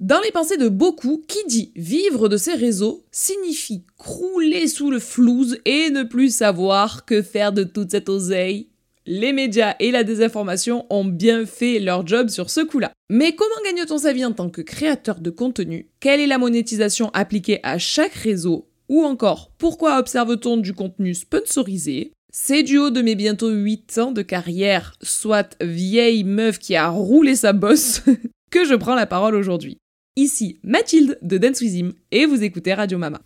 Dans les pensées de beaucoup, qui dit vivre de ses réseaux signifie crouler sous le flouze et ne plus savoir que faire de toute cette oseille. Les médias et la désinformation ont bien fait leur job sur ce coup-là. Mais comment gagne-t-on sa vie en tant que créateur de contenu? Quelle est la monétisation appliquée à chaque réseau? Ou encore, pourquoi observe-t-on du contenu sponsorisé? C'est du haut de mes bientôt 8 ans de carrière, soit vieille meuf qui a roulé sa bosse, que je prends la parole aujourd'hui. Ici Mathilde de Dance With et vous écoutez Radio Mama.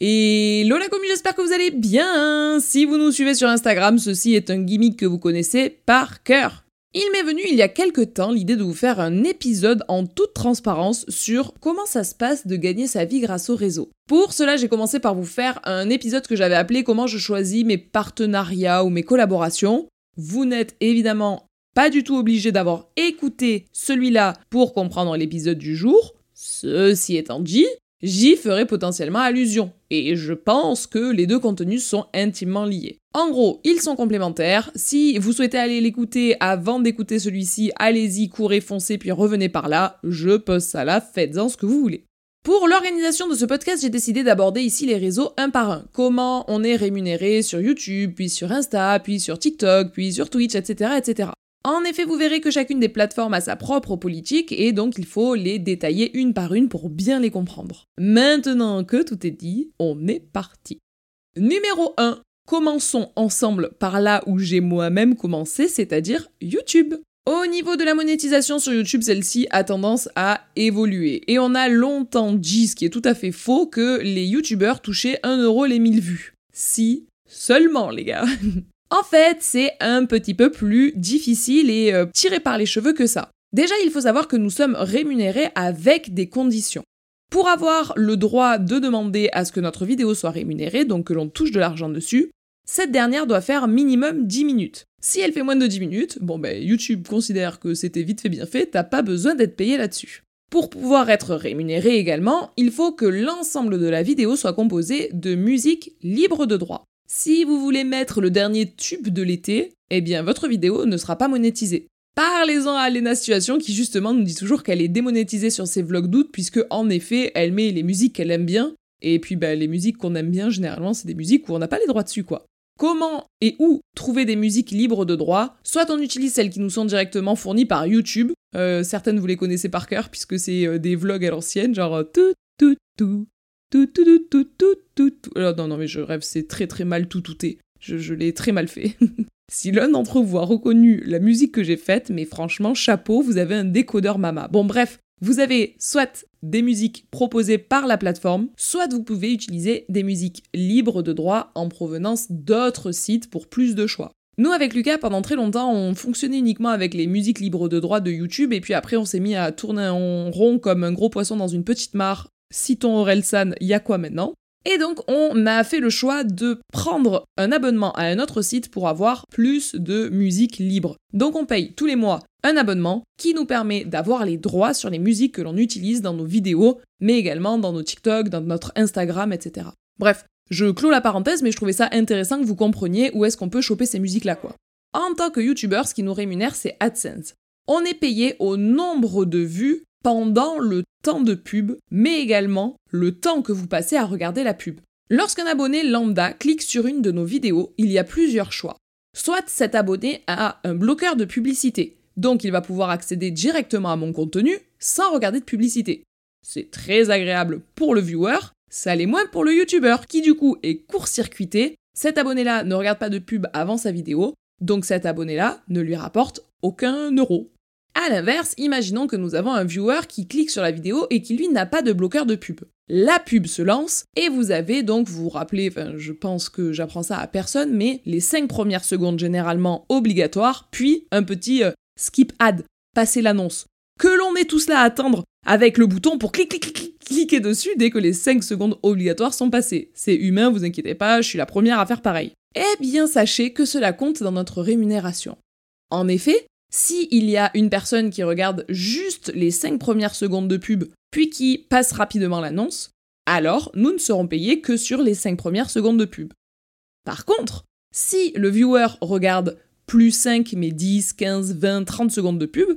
Et Lola Commu, j'espère que vous allez bien. Si vous nous suivez sur Instagram, ceci est un gimmick que vous connaissez par cœur. Il m'est venu il y a quelques temps l'idée de vous faire un épisode en toute transparence sur comment ça se passe de gagner sa vie grâce au réseau. Pour cela, j'ai commencé par vous faire un épisode que j'avais appelé Comment je choisis mes partenariats ou mes collaborations. Vous n'êtes évidemment pas du tout obligé d'avoir écouté celui-là pour comprendre l'épisode du jour. Ceci étant dit, j'y ferai potentiellement allusion. Et je pense que les deux contenus sont intimement liés. En gros, ils sont complémentaires. Si vous souhaitez aller l'écouter avant d'écouter celui-ci, allez-y, courez, foncez, puis revenez par là. Je pose ça là, faites-en ce que vous voulez. Pour l'organisation de ce podcast, j'ai décidé d'aborder ici les réseaux un par un. Comment on est rémunéré sur YouTube, puis sur Insta, puis sur TikTok, puis sur Twitch, etc., etc. En effet, vous verrez que chacune des plateformes a sa propre politique et donc il faut les détailler une par une pour bien les comprendre. Maintenant que tout est dit, on est parti. Numéro 1. Commençons ensemble par là où j'ai moi-même commencé, c'est-à-dire YouTube. Au niveau de la monétisation sur YouTube, celle-ci a tendance à évoluer. Et on a longtemps dit, ce qui est tout à fait faux, que les YouTubeurs touchaient 1 euro les 1000 vues. Si seulement, les gars. En fait, c'est un petit peu plus difficile et euh, tiré par les cheveux que ça. Déjà, il faut savoir que nous sommes rémunérés avec des conditions. Pour avoir le droit de demander à ce que notre vidéo soit rémunérée, donc que l'on touche de l'argent dessus, cette dernière doit faire minimum 10 minutes. Si elle fait moins de 10 minutes, bon ben YouTube considère que c'était vite fait bien fait, t'as pas besoin d'être payé là-dessus. Pour pouvoir être rémunéré également, il faut que l'ensemble de la vidéo soit composé de musique libre de droit. Si vous voulez mettre le dernier tube de l'été, eh bien votre vidéo ne sera pas monétisée. Parlez-en à Lena Situation qui justement nous dit toujours qu'elle est démonétisée sur ses vlogs d'août puisque en effet elle met les musiques qu'elle aime bien et puis bah, les musiques qu'on aime bien généralement c'est des musiques où on n'a pas les droits dessus quoi. Comment et où trouver des musiques libres de droit? Soit on utilise celles qui nous sont directement fournies par YouTube, euh, certaines vous les connaissez par cœur puisque c'est euh, des vlogs à l'ancienne genre euh, tout tout tout tout, tout, tout, tout, tout, tout. Non, non, mais je rêve, c'est très très mal tout touté. Je, je l'ai très mal fait. si l'un d'entre vous a reconnu la musique que j'ai faite, mais franchement, chapeau, vous avez un décodeur mama. Bon, bref, vous avez soit des musiques proposées par la plateforme, soit vous pouvez utiliser des musiques libres de droit en provenance d'autres sites pour plus de choix. Nous, avec Lucas, pendant très longtemps, on fonctionnait uniquement avec les musiques libres de droit de YouTube, et puis après, on s'est mis à tourner en rond comme un gros poisson dans une petite mare citons Orelsan, il y a quoi maintenant et donc, on a fait le choix de prendre un abonnement à un autre site pour avoir plus de musique libre. Donc, on paye tous les mois un abonnement qui nous permet d'avoir les droits sur les musiques que l'on utilise dans nos vidéos, mais également dans nos TikTok, dans notre Instagram, etc. Bref, je clôt la parenthèse, mais je trouvais ça intéressant que vous compreniez où est-ce qu'on peut choper ces musiques-là, quoi. En tant que YouTuber, ce qui nous rémunère, c'est AdSense. On est payé au nombre de vues pendant le temps de pub, mais également le temps que vous passez à regarder la pub. Lorsqu'un abonné lambda clique sur une de nos vidéos, il y a plusieurs choix. Soit cet abonné a un bloqueur de publicité, donc il va pouvoir accéder directement à mon contenu sans regarder de publicité. C'est très agréable pour le viewer, ça l'est moins pour le youtubeur qui du coup est court-circuité. Cet abonné-là ne regarde pas de pub avant sa vidéo, donc cet abonné-là ne lui rapporte aucun euro. A l'inverse, imaginons que nous avons un viewer qui clique sur la vidéo et qui lui n'a pas de bloqueur de pub. La pub se lance et vous avez donc, vous vous rappelez, enfin je pense que j'apprends ça à personne, mais les 5 premières secondes généralement obligatoires, puis un petit euh, skip ad, passer l'annonce. Que l'on est tous là à attendre avec le bouton pour clic, cliquer dessus dès que les 5 secondes obligatoires sont passées. C'est humain, vous inquiétez pas, je suis la première à faire pareil. Eh bien sachez que cela compte dans notre rémunération. En effet, si il y a une personne qui regarde juste les 5 premières secondes de pub, puis qui passe rapidement l'annonce, alors nous ne serons payés que sur les 5 premières secondes de pub. Par contre, si le viewer regarde plus 5 mais 10, 15, 20, 30 secondes de pub,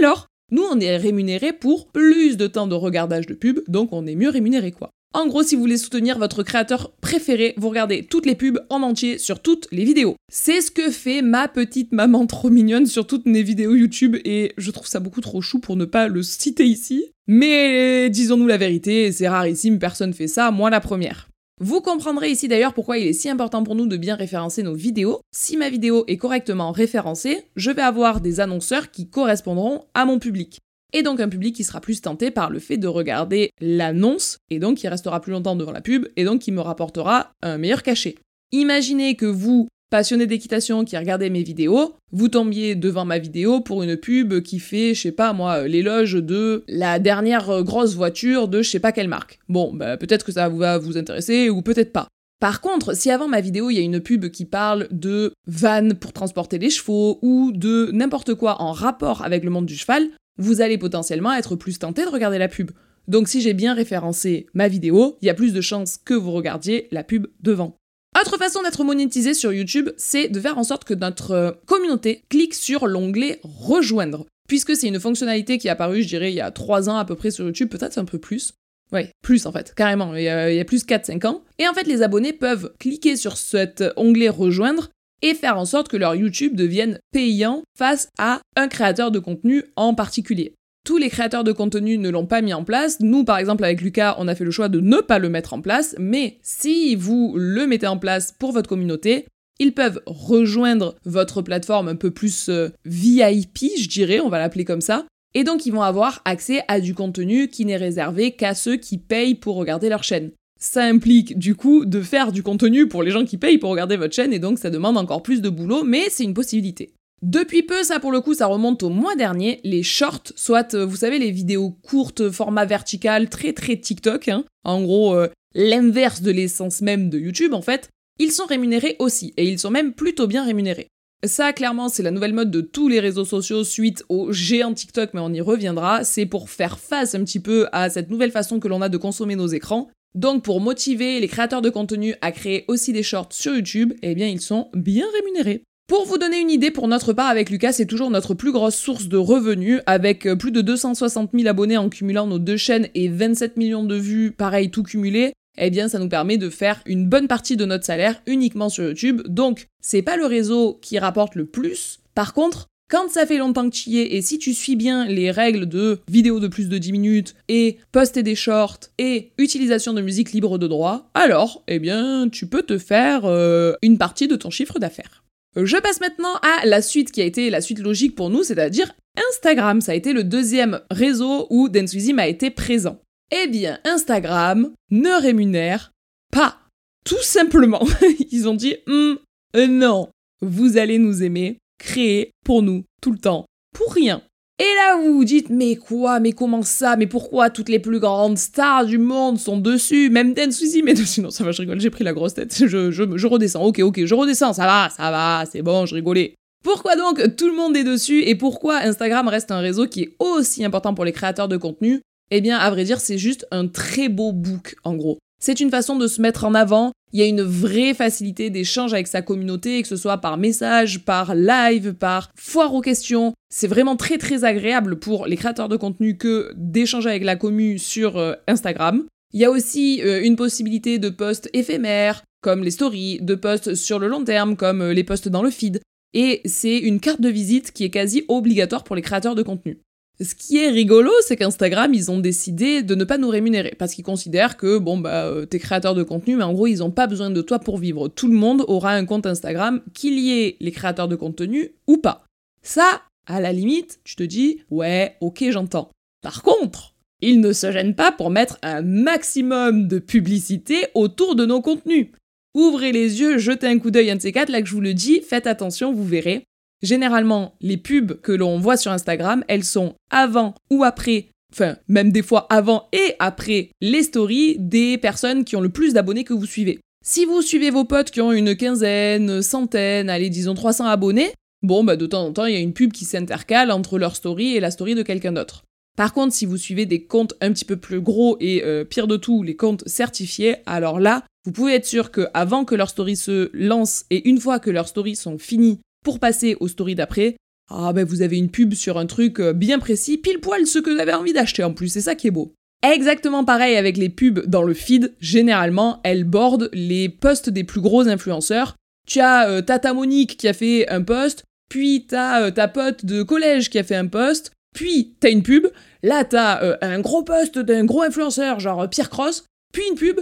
alors nous on est rémunéré pour plus de temps de regardage de pub, donc on est mieux rémunéré quoi. En gros, si vous voulez soutenir votre créateur préféré, vous regardez toutes les pubs en entier sur toutes les vidéos. C'est ce que fait ma petite maman trop mignonne sur toutes mes vidéos YouTube et je trouve ça beaucoup trop chou pour ne pas le citer ici. Mais disons-nous la vérité, c'est rarissime, personne fait ça, moi la première. Vous comprendrez ici d'ailleurs pourquoi il est si important pour nous de bien référencer nos vidéos. Si ma vidéo est correctement référencée, je vais avoir des annonceurs qui correspondront à mon public et donc un public qui sera plus tenté par le fait de regarder l'annonce, et donc qui restera plus longtemps devant la pub, et donc qui me rapportera un meilleur cachet. Imaginez que vous, passionné d'équitation qui regardez mes vidéos, vous tombiez devant ma vidéo pour une pub qui fait, je sais pas moi, l'éloge de la dernière grosse voiture de je sais pas quelle marque. Bon, bah, peut-être que ça va vous intéresser ou peut-être pas. Par contre, si avant ma vidéo, il y a une pub qui parle de vannes pour transporter les chevaux ou de n'importe quoi en rapport avec le monde du cheval, vous allez potentiellement être plus tenté de regarder la pub. Donc si j'ai bien référencé ma vidéo, il y a plus de chances que vous regardiez la pub devant. Autre façon d'être monétisé sur YouTube, c'est de faire en sorte que notre euh, communauté clique sur l'onglet Rejoindre. Puisque c'est une fonctionnalité qui est apparue, je dirais, il y a 3 ans à peu près sur YouTube, peut-être un peu plus. Ouais, plus en fait, carrément, il y a, il y a plus 4-5 ans. Et en fait, les abonnés peuvent cliquer sur cet onglet Rejoindre et faire en sorte que leur YouTube devienne payant face à un créateur de contenu en particulier. Tous les créateurs de contenu ne l'ont pas mis en place. Nous, par exemple, avec Lucas, on a fait le choix de ne pas le mettre en place. Mais si vous le mettez en place pour votre communauté, ils peuvent rejoindre votre plateforme un peu plus euh, VIP, je dirais, on va l'appeler comme ça. Et donc, ils vont avoir accès à du contenu qui n'est réservé qu'à ceux qui payent pour regarder leur chaîne ça implique du coup de faire du contenu pour les gens qui payent pour regarder votre chaîne et donc ça demande encore plus de boulot, mais c'est une possibilité. Depuis peu, ça pour le coup, ça remonte au mois dernier, les shorts, soit euh, vous savez les vidéos courtes, format vertical, très très TikTok, hein. en gros euh, l'inverse de l'essence même de YouTube en fait, ils sont rémunérés aussi, et ils sont même plutôt bien rémunérés. Ça, clairement, c'est la nouvelle mode de tous les réseaux sociaux suite au géant TikTok, mais on y reviendra. C'est pour faire face un petit peu à cette nouvelle façon que l'on a de consommer nos écrans. Donc pour motiver les créateurs de contenu à créer aussi des shorts sur YouTube, eh bien ils sont bien rémunérés. Pour vous donner une idée, pour notre part avec Lucas, c'est toujours notre plus grosse source de revenus, avec euh, plus de 260 000 abonnés en cumulant nos deux chaînes et 27 millions de vues, pareil tout cumulé. Eh bien, ça nous permet de faire une bonne partie de notre salaire uniquement sur YouTube. Donc, c'est pas le réseau qui rapporte le plus. Par contre, quand ça fait longtemps que tu y es, et si tu suis bien les règles de vidéo de plus de 10 minutes, et poster des shorts, et utilisation de musique libre de droit, alors, eh bien, tu peux te faire euh, une partie de ton chiffre d'affaires. Je passe maintenant à la suite qui a été la suite logique pour nous, c'est-à-dire Instagram. Ça a été le deuxième réseau où Denswizim a été présent. Eh bien, Instagram ne rémunère pas. Tout simplement. Ils ont dit, hum, non, vous allez nous aimer, créé pour nous tout le temps, pour rien. Et là, vous vous dites, mais quoi, mais comment ça, mais pourquoi toutes les plus grandes stars du monde sont dessus, même Dan Suzy mais dessus, non, ça va, je rigole, j'ai pris la grosse tête, je, je, redescends, ok, ok, je redescends, ça va, ça va, c'est bon, je rigolais. Pourquoi donc tout le monde est dessus et pourquoi Instagram reste un réseau qui est aussi important pour les créateurs de contenu? Eh bien, à vrai dire, c'est juste un très beau book, en gros. C'est une façon de se mettre en avant. Il y a une vraie facilité d'échange avec sa communauté, que ce soit par message, par live, par foire aux questions. C'est vraiment très très agréable pour les créateurs de contenu que d'échanger avec la commu sur euh, Instagram. Il y a aussi euh, une possibilité de posts éphémères, comme les stories, de posts sur le long terme, comme euh, les posts dans le feed. Et c'est une carte de visite qui est quasi obligatoire pour les créateurs de contenu. Ce qui est rigolo, c'est qu'Instagram, ils ont décidé de ne pas nous rémunérer parce qu'ils considèrent que, bon, bah, euh, t'es créateur de contenu, mais en gros, ils n'ont pas besoin de toi pour vivre. Tout le monde aura un compte Instagram, qu'il y ait les créateurs de contenu ou pas. Ça, à la limite, tu te dis, ouais, ok, j'entends. Par contre, ils ne se gênent pas pour mettre un maximum de publicité autour de nos contenus. Ouvrez les yeux, jetez un coup d'œil un de ces quatre, là que je vous le dis, faites attention, vous verrez. Généralement, les pubs que l'on voit sur Instagram, elles sont avant ou après, enfin même des fois avant et après les stories des personnes qui ont le plus d'abonnés que vous suivez. Si vous suivez vos potes qui ont une quinzaine, centaine, allez disons 300 abonnés, bon bah de temps en temps il y a une pub qui s'intercale entre leur story et la story de quelqu'un d'autre. Par contre, si vous suivez des comptes un petit peu plus gros et euh, pire de tout, les comptes certifiés, alors là, vous pouvez être sûr que avant que leurs stories se lancent et une fois que leurs stories sont finies pour passer aux stories d'après, ah ben vous avez une pub sur un truc euh, bien précis, pile poil ce que vous avez envie d'acheter en plus, c'est ça qui est beau. Exactement pareil avec les pubs dans le feed, généralement elles bordent les posts des plus gros influenceurs. Tu as euh, Tata Monique qui a fait un post, puis t'as euh, ta pote de collège qui a fait un post, puis t'as une pub, là t'as euh, un gros post d'un gros influenceur genre Pierre Cross, puis une pub,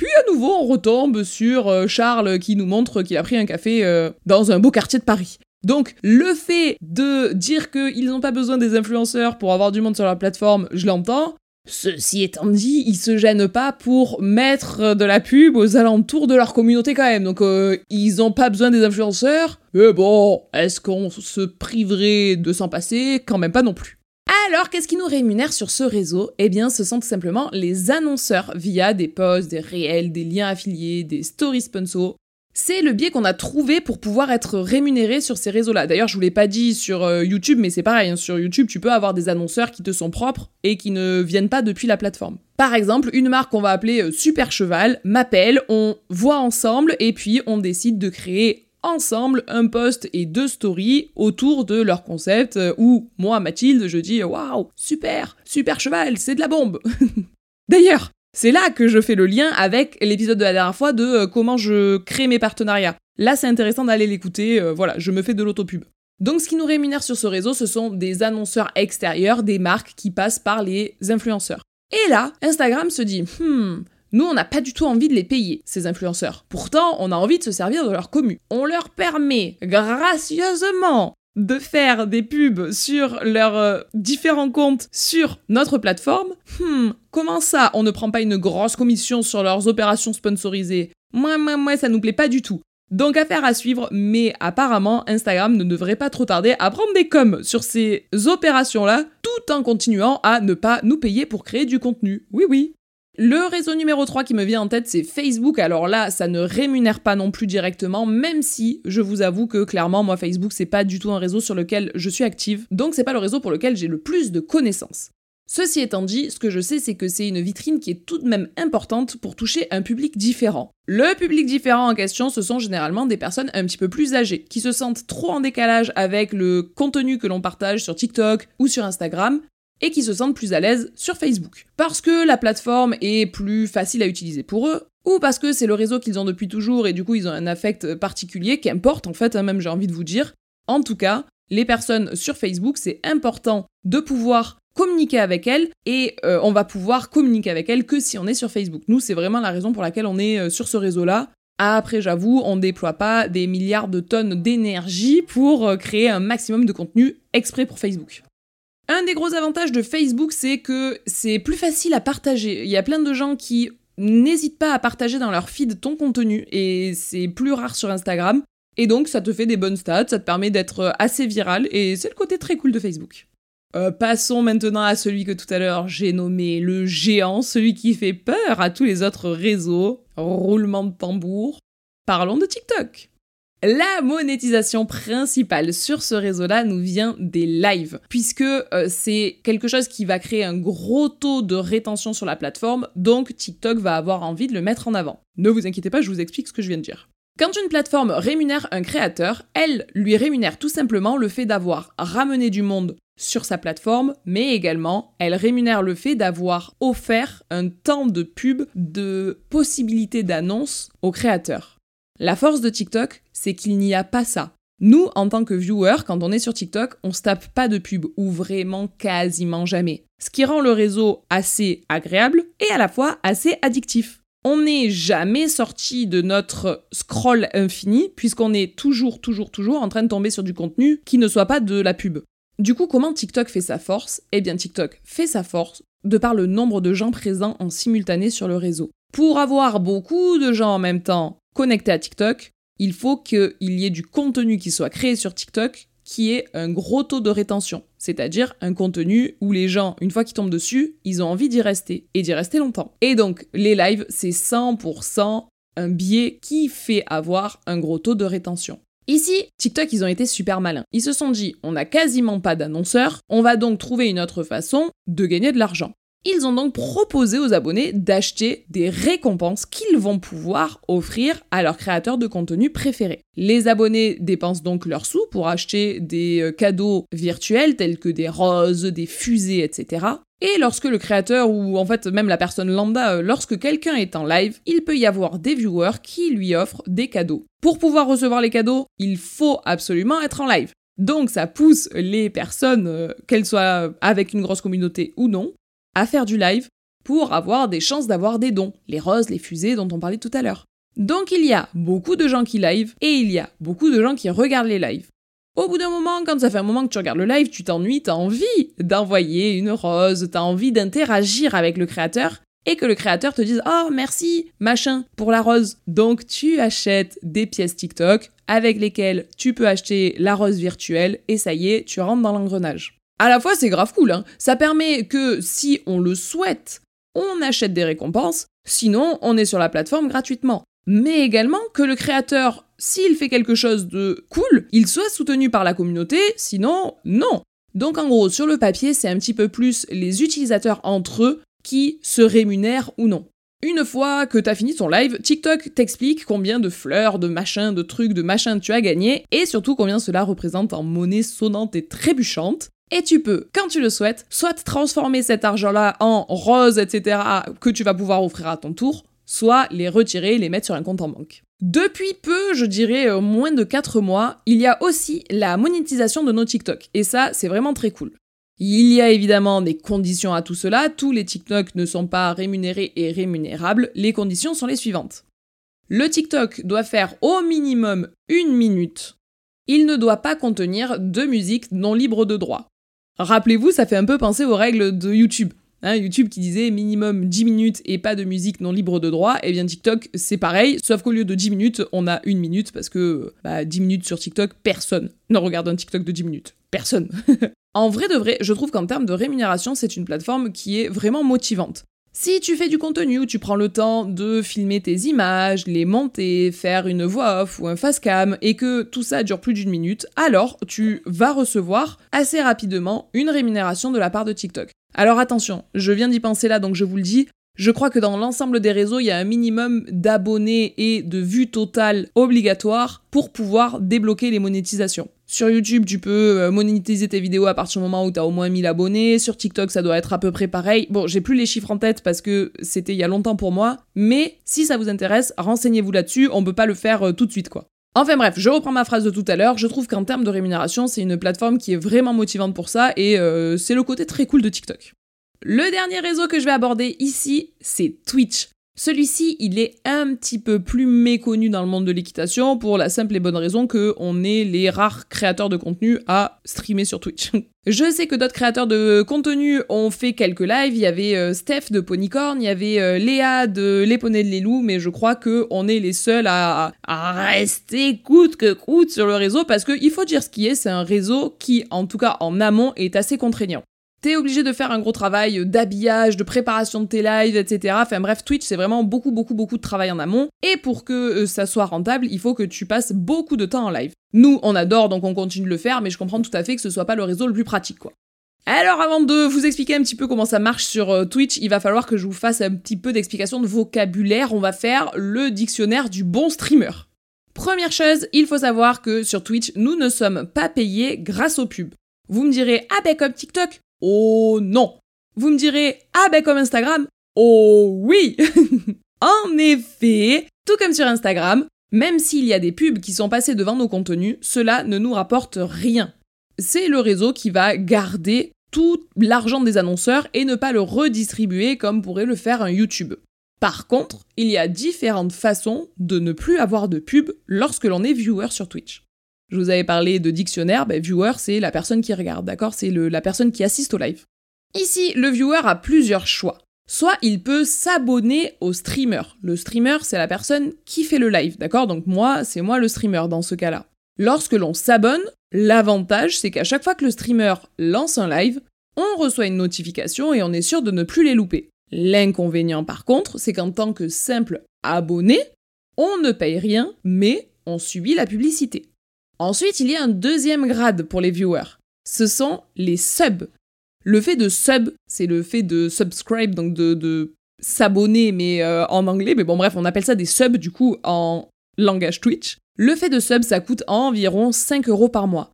puis à nouveau on retombe sur Charles qui nous montre qu'il a pris un café dans un beau quartier de Paris. Donc le fait de dire qu'ils n'ont pas besoin des influenceurs pour avoir du monde sur leur plateforme, je l'entends, Ceci étant dit, ils se gênent pas pour mettre de la pub aux alentours de leur communauté quand même. Donc euh, ils n'ont pas besoin des influenceurs. Mais bon, est-ce qu'on se priverait de s'en passer? Quand même pas non plus. Alors, qu'est-ce qui nous rémunère sur ce réseau? Eh bien, ce sont tout simplement les annonceurs via des posts, des réels, des liens affiliés, des stories sponsors. C'est le biais qu'on a trouvé pour pouvoir être rémunéré sur ces réseaux-là. D'ailleurs, je vous l'ai pas dit sur euh, YouTube, mais c'est pareil. Hein. sur YouTube, tu peux avoir des annonceurs qui te sont propres et qui ne viennent pas depuis la plateforme. Par exemple, une marque qu'on va appeler euh, Super Cheval m'appelle, on voit ensemble et puis on décide de créer ensemble un post et deux stories autour de leur concept euh, où moi, Mathilde, je dis waouh, super, super cheval, c'est de la bombe. D'ailleurs, c'est là que je fais le lien avec l'épisode de la dernière fois de euh, comment je crée mes partenariats. Là, c'est intéressant d'aller l'écouter, euh, voilà, je me fais de l'autopub. Donc ce qui nous rémunère sur ce réseau, ce sont des annonceurs extérieurs, des marques qui passent par les influenceurs. Et là, Instagram se dit, hmm, nous, on n'a pas du tout envie de les payer, ces influenceurs. Pourtant, on a envie de se servir de leur commu. On leur permet gracieusement de faire des pubs sur leurs euh, différents comptes sur notre plateforme, hmm, comment ça, on ne prend pas une grosse commission sur leurs opérations sponsorisées? Moi, moi, moi, ça nous plaît pas du tout. Donc affaire à suivre, mais apparemment Instagram ne devrait pas trop tarder à prendre des coms sur ces opérations-là, tout en continuant à ne pas nous payer pour créer du contenu. Oui, oui. Le réseau numéro 3 qui me vient en tête, c'est Facebook. Alors là, ça ne rémunère pas non plus directement, même si je vous avoue que clairement, moi, Facebook, c'est pas du tout un réseau sur lequel je suis active, donc c'est pas le réseau pour lequel j'ai le plus de connaissances. Ceci étant dit, ce que je sais, c'est que c'est une vitrine qui est tout de même importante pour toucher un public différent. Le public différent en question, ce sont généralement des personnes un petit peu plus âgées, qui se sentent trop en décalage avec le contenu que l'on partage sur TikTok ou sur Instagram, et qui se sentent plus à l'aise sur Facebook. Parce que la plateforme est plus facile à utiliser pour eux, ou parce que c'est le réseau qu'ils ont depuis toujours et du coup ils ont un affect particulier, qu'importe en fait, hein, même j'ai envie de vous dire. En tout cas, les personnes sur Facebook, c'est important de pouvoir communiquer avec elles et euh, on va pouvoir communiquer avec elles que si on est sur Facebook. Nous, c'est vraiment la raison pour laquelle on est euh, sur ce réseau-là. Après, j'avoue, on ne déploie pas des milliards de tonnes d'énergie pour euh, créer un maximum de contenu exprès pour Facebook. Un des gros avantages de Facebook, c'est que c'est plus facile à partager. Il y a plein de gens qui n'hésitent pas à partager dans leur feed ton contenu et c'est plus rare sur Instagram. Et donc ça te fait des bonnes stats, ça te permet d'être assez viral et c'est le côté très cool de Facebook. Euh, passons maintenant à celui que tout à l'heure j'ai nommé le géant, celui qui fait peur à tous les autres réseaux. Roulement de tambour. Parlons de TikTok. La monétisation principale sur ce réseau-là nous vient des lives, puisque euh, c'est quelque chose qui va créer un gros taux de rétention sur la plateforme, donc TikTok va avoir envie de le mettre en avant. Ne vous inquiétez pas, je vous explique ce que je viens de dire. Quand une plateforme rémunère un créateur, elle lui rémunère tout simplement le fait d'avoir ramené du monde sur sa plateforme, mais également elle rémunère le fait d'avoir offert un temps de pub, de possibilité d'annonce au créateur. La force de TikTok, c'est qu'il n'y a pas ça. Nous, en tant que viewers, quand on est sur TikTok, on se tape pas de pub, ou vraiment quasiment jamais. Ce qui rend le réseau assez agréable et à la fois assez addictif. On n'est jamais sorti de notre scroll infini, puisqu'on est toujours, toujours, toujours en train de tomber sur du contenu qui ne soit pas de la pub. Du coup, comment TikTok fait sa force? Eh bien, TikTok fait sa force de par le nombre de gens présents en simultané sur le réseau. Pour avoir beaucoup de gens en même temps connectés à TikTok, il faut qu'il y ait du contenu qui soit créé sur TikTok qui ait un gros taux de rétention, c'est-à-dire un contenu où les gens, une fois qu'ils tombent dessus, ils ont envie d'y rester, et d'y rester longtemps. Et donc, les lives, c'est 100% un biais qui fait avoir un gros taux de rétention. Ici, TikTok, ils ont été super malins. Ils se sont dit, on n'a quasiment pas d'annonceurs, on va donc trouver une autre façon de gagner de l'argent. Ils ont donc proposé aux abonnés d'acheter des récompenses qu'ils vont pouvoir offrir à leurs créateurs de contenu préférés. Les abonnés dépensent donc leurs sous pour acheter des euh, cadeaux virtuels tels que des roses, des fusées, etc. Et lorsque le créateur ou en fait même la personne lambda, euh, lorsque quelqu'un est en live, il peut y avoir des viewers qui lui offrent des cadeaux. Pour pouvoir recevoir les cadeaux, il faut absolument être en live. Donc ça pousse les personnes, euh, qu'elles soient avec une grosse communauté ou non, à faire du live pour avoir des chances d'avoir des dons, les roses, les fusées dont on parlait tout à l'heure. Donc il y a beaucoup de gens qui live et il y a beaucoup de gens qui regardent les lives. Au bout d'un moment, quand ça fait un moment que tu regardes le live, tu t'ennuies, t'as envie d'envoyer une rose, t'as envie d'interagir avec le créateur et que le créateur te dise Oh merci, machin, pour la rose. Donc tu achètes des pièces TikTok avec lesquelles tu peux acheter la rose virtuelle et ça y est, tu rentres dans l'engrenage à la fois c'est grave cool, hein. ça permet que si on le souhaite, on achète des récompenses, sinon on est sur la plateforme gratuitement. Mais également que le créateur, s'il fait quelque chose de cool, il soit soutenu par la communauté, sinon non. Donc en gros, sur le papier, c'est un petit peu plus les utilisateurs entre eux qui se rémunèrent ou non. Une fois que t'as fini ton live, TikTok t'explique combien de fleurs, de machins, de trucs, de machins tu as gagné, et surtout combien cela représente en monnaie sonnante et trébuchante. Et tu peux, quand tu le souhaites, soit transformer cet argent-là en rose, etc., que tu vas pouvoir offrir à ton tour, soit les retirer et les mettre sur un compte en banque. Depuis peu, je dirais euh, moins de 4 mois, il y a aussi la monétisation de nos TikTok. Et ça, c'est vraiment très cool. Il y a évidemment des conditions à tout cela, tous les TikTok ne sont pas rémunérés et rémunérables, les conditions sont les suivantes. Le TikTok doit faire au minimum une minute. Il ne doit pas contenir de musique non libre de droit. Rappelez-vous, ça fait un peu penser aux règles de YouTube. Hein, YouTube qui disait minimum 10 minutes et pas de musique non libre de droit, eh bien TikTok c'est pareil, sauf qu'au lieu de 10 minutes, on a une minute parce que bah, 10 minutes sur TikTok, personne ne regarde un TikTok de 10 minutes. Personne. en vrai de vrai, je trouve qu'en termes de rémunération, c'est une plateforme qui est vraiment motivante. Si tu fais du contenu tu prends le temps de filmer tes images, les monter, faire une voix off ou un face cam et que tout ça dure plus d'une minute, alors tu vas recevoir assez rapidement une rémunération de la part de TikTok. Alors attention, je viens d'y penser là donc je vous le dis, je crois que dans l'ensemble des réseaux, il y a un minimum d'abonnés et de vues totales obligatoires pour pouvoir débloquer les monétisations. Sur YouTube, tu peux euh, monétiser tes vidéos à partir du moment où tu as au moins 1000 abonnés. Sur TikTok, ça doit être à peu près pareil. Bon, j'ai plus les chiffres en tête parce que c'était il y a longtemps pour moi. Mais si ça vous intéresse, renseignez-vous là-dessus. On peut pas le faire euh, tout de suite, quoi. Enfin bref, je reprends ma phrase de tout à l'heure. Je trouve qu'en termes de rémunération, c'est une plateforme qui est vraiment motivante pour ça et euh, c'est le côté très cool de TikTok. Le dernier réseau que je vais aborder ici, c'est Twitch. Celui-ci, il est un petit peu plus méconnu dans le monde de l'équitation pour la simple et bonne raison que on est les rares créateurs de contenu à streamer sur Twitch. Je sais que d'autres créateurs de contenu ont fait quelques lives. Il y avait euh, Steph de Ponycorn, il y avait euh, Léa de Les Poneys de Lélou, mais je crois que on est les seuls à, à rester coûte que coûte sur le réseau parce qu'il faut dire ce qui est, c'est un réseau qui, en tout cas en amont, est assez contraignant. T'es obligé de faire un gros travail d'habillage, de préparation de tes lives, etc. Enfin bref, Twitch, c'est vraiment beaucoup, beaucoup, beaucoup de travail en amont. Et pour que euh, ça soit rentable, il faut que tu passes beaucoup de temps en live. Nous, on adore, donc on continue de le faire, mais je comprends tout à fait que ce soit pas le réseau le plus pratique, quoi. Alors avant de vous expliquer un petit peu comment ça marche sur euh, Twitch, il va falloir que je vous fasse un petit peu d'explication de vocabulaire. On va faire le dictionnaire du bon streamer. Première chose, il faut savoir que sur Twitch, nous ne sommes pas payés grâce aux pubs. Vous me direz, ah ben comme TikTok, Oh non Vous me direz, ah ben comme Instagram Oh oui En effet, tout comme sur Instagram, même s'il y a des pubs qui sont passées devant nos contenus, cela ne nous rapporte rien. C'est le réseau qui va garder tout l'argent des annonceurs et ne pas le redistribuer comme pourrait le faire un YouTube. Par contre, il y a différentes façons de ne plus avoir de pub lorsque l'on est viewer sur Twitch. Je vous avais parlé de dictionnaire, ben, viewer c'est la personne qui regarde, d'accord? C'est la personne qui assiste au live. Ici, le viewer a plusieurs choix. Soit il peut s'abonner au streamer. Le streamer, c'est la personne qui fait le live, d'accord? Donc moi, c'est moi le streamer dans ce cas-là. Lorsque l'on s'abonne, l'avantage, c'est qu'à chaque fois que le streamer lance un live, on reçoit une notification et on est sûr de ne plus les louper. L'inconvénient par contre, c'est qu'en tant que simple abonné, on ne paye rien, mais on subit la publicité. Ensuite, il y a un deuxième grade pour les viewers. Ce sont les subs. Le fait de sub, c'est le fait de subscribe, donc de, s'abonner, mais euh, en anglais. Mais bon, bref, on appelle ça des subs du coup en langage Twitch. Le fait de sub, ça coûte environ 5 euros par mois.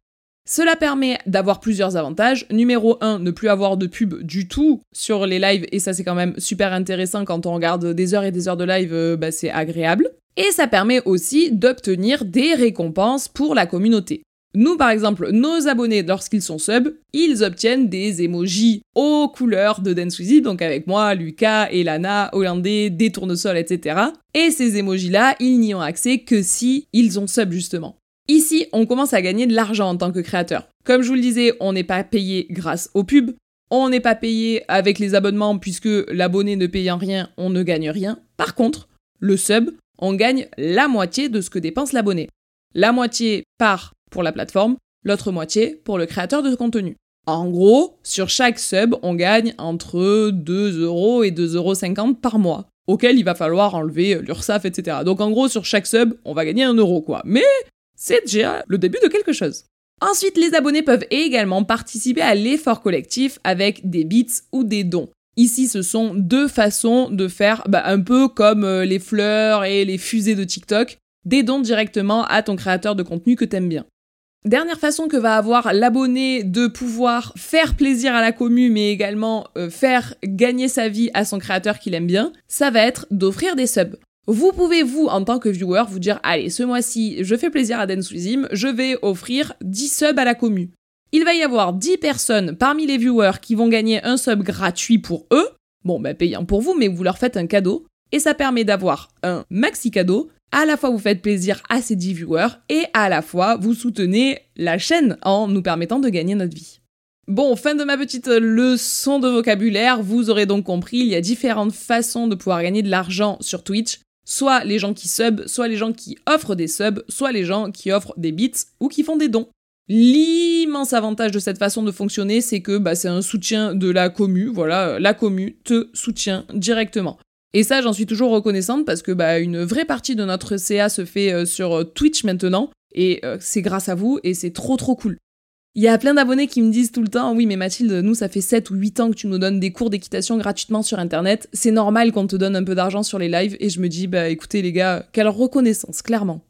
Cela permet d'avoir plusieurs avantages. Numéro 1, ne plus avoir de pub du tout sur les lives, et ça c'est quand même super intéressant quand on regarde des heures et des heures de live, euh, bah, c'est agréable. Et ça permet aussi d'obtenir des récompenses pour la communauté. Nous, par exemple, nos abonnés, lorsqu'ils sont sub, ils obtiennent des emojis aux couleurs de Dance donc avec moi, Lucas, Elana, Hollandais, des tournesols, etc. Et ces emojis-là, ils n'y ont accès que si ils ont sub, justement. Ici, on commence à gagner de l'argent en tant que créateur. Comme je vous le disais, on n'est pas payé grâce aux pubs, on n'est pas payé avec les abonnements puisque l'abonné ne payant rien, on ne gagne rien. Par contre, le sub, on gagne la moitié de ce que dépense l'abonné. La moitié part pour la plateforme, l'autre moitié pour le créateur de contenu. En gros, sur chaque sub, on gagne entre 2 euros et 2,50 euros par mois, auquel il va falloir enlever l'URSAF, etc. Donc en gros, sur chaque sub, on va gagner un euro, quoi. Mais c'est déjà le début de quelque chose. Ensuite, les abonnés peuvent également participer à l'effort collectif avec des bits ou des dons. Ici, ce sont deux façons de faire bah, un peu comme euh, les fleurs et les fusées de TikTok, des dons directement à ton créateur de contenu que t'aimes bien. Dernière façon que va avoir l'abonné de pouvoir faire plaisir à la commu, mais également euh, faire gagner sa vie à son créateur qu'il aime bien, ça va être d'offrir des subs. Vous pouvez, vous, en tant que viewer, vous dire Allez, ce mois-ci, je fais plaisir à Denswizim, je vais offrir 10 subs à la commu. Il va y avoir 10 personnes parmi les viewers qui vont gagner un sub gratuit pour eux. Bon, ben payant pour vous, mais vous leur faites un cadeau. Et ça permet d'avoir un maxi cadeau. À la fois, vous faites plaisir à ces 10 viewers et à la fois, vous soutenez la chaîne en nous permettant de gagner notre vie. Bon, fin de ma petite leçon de vocabulaire. Vous aurez donc compris, il y a différentes façons de pouvoir gagner de l'argent sur Twitch soit les gens qui sub, soit les gens qui offrent des subs, soit les gens qui offrent des bits ou qui font des dons. L'immense avantage de cette façon de fonctionner, c'est que bah, c'est un soutien de la commu, voilà, la commu te soutient directement. Et ça, j'en suis toujours reconnaissante parce que bah, une vraie partie de notre CA se fait euh, sur Twitch maintenant, et euh, c'est grâce à vous, et c'est trop trop cool. Il y a plein d'abonnés qui me disent tout le temps Oui, mais Mathilde, nous, ça fait 7 ou 8 ans que tu nous donnes des cours d'équitation gratuitement sur Internet. C'est normal qu'on te donne un peu d'argent sur les lives. Et je me dis Bah écoutez, les gars, quelle reconnaissance, clairement.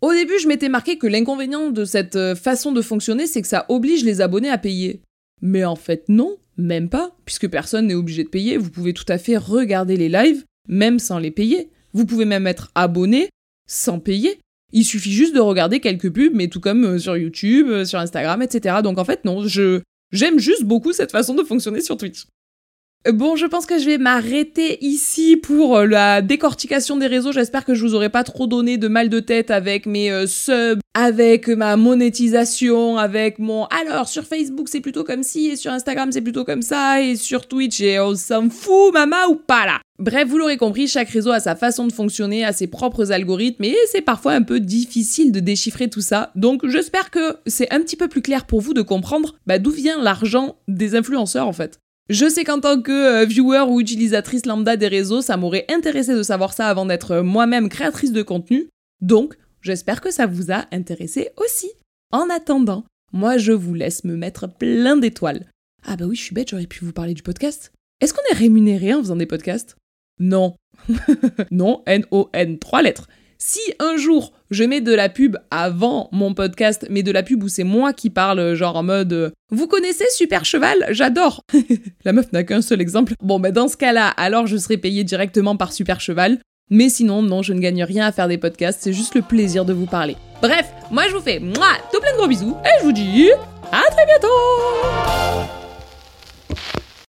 Au début, je m'étais marqué que l'inconvénient de cette euh, façon de fonctionner, c'est que ça oblige les abonnés à payer. Mais en fait, non, même pas, puisque personne n'est obligé de payer. Vous pouvez tout à fait regarder les lives, même sans les payer. Vous pouvez même être abonné sans payer. Il suffit juste de regarder quelques pubs, mais tout comme euh, sur YouTube, euh, sur Instagram, etc. Donc en fait, non, je j'aime juste beaucoup cette façon de fonctionner sur Twitch. Bon, je pense que je vais m'arrêter ici pour euh, la décortication des réseaux. J'espère que je vous aurai pas trop donné de mal de tête avec mes euh, subs, avec ma monétisation, avec mon alors sur Facebook c'est plutôt comme ci et sur Instagram c'est plutôt comme ça et sur Twitch et on s'en fout mama ou pas là. Bref, vous l'aurez compris, chaque réseau a sa façon de fonctionner, a ses propres algorithmes et c'est parfois un peu difficile de déchiffrer tout ça. Donc j'espère que c'est un petit peu plus clair pour vous de comprendre bah, d'où vient l'argent des influenceurs en fait. Je sais qu'en tant que euh, viewer ou utilisatrice lambda des réseaux, ça m'aurait intéressé de savoir ça avant d'être euh, moi-même créatrice de contenu. Donc, j'espère que ça vous a intéressé aussi. En attendant, moi je vous laisse me mettre plein d'étoiles. Ah bah oui, je suis bête, j'aurais pu vous parler du podcast. Est-ce qu'on est rémunéré en faisant des podcasts? Non. non, N-O-N, trois lettres. Si un jour je mets de la pub avant mon podcast, mais de la pub où c'est moi qui parle, genre en mode euh, Vous connaissez Super Cheval? J'adore La meuf n'a qu'un seul exemple. Bon, bah dans ce cas-là, alors je serai payé directement par Super Cheval. Mais sinon, non, je ne gagne rien à faire des podcasts, c'est juste le plaisir de vous parler. Bref, moi je vous fais moi tout plein de gros bisous et je vous dis à très bientôt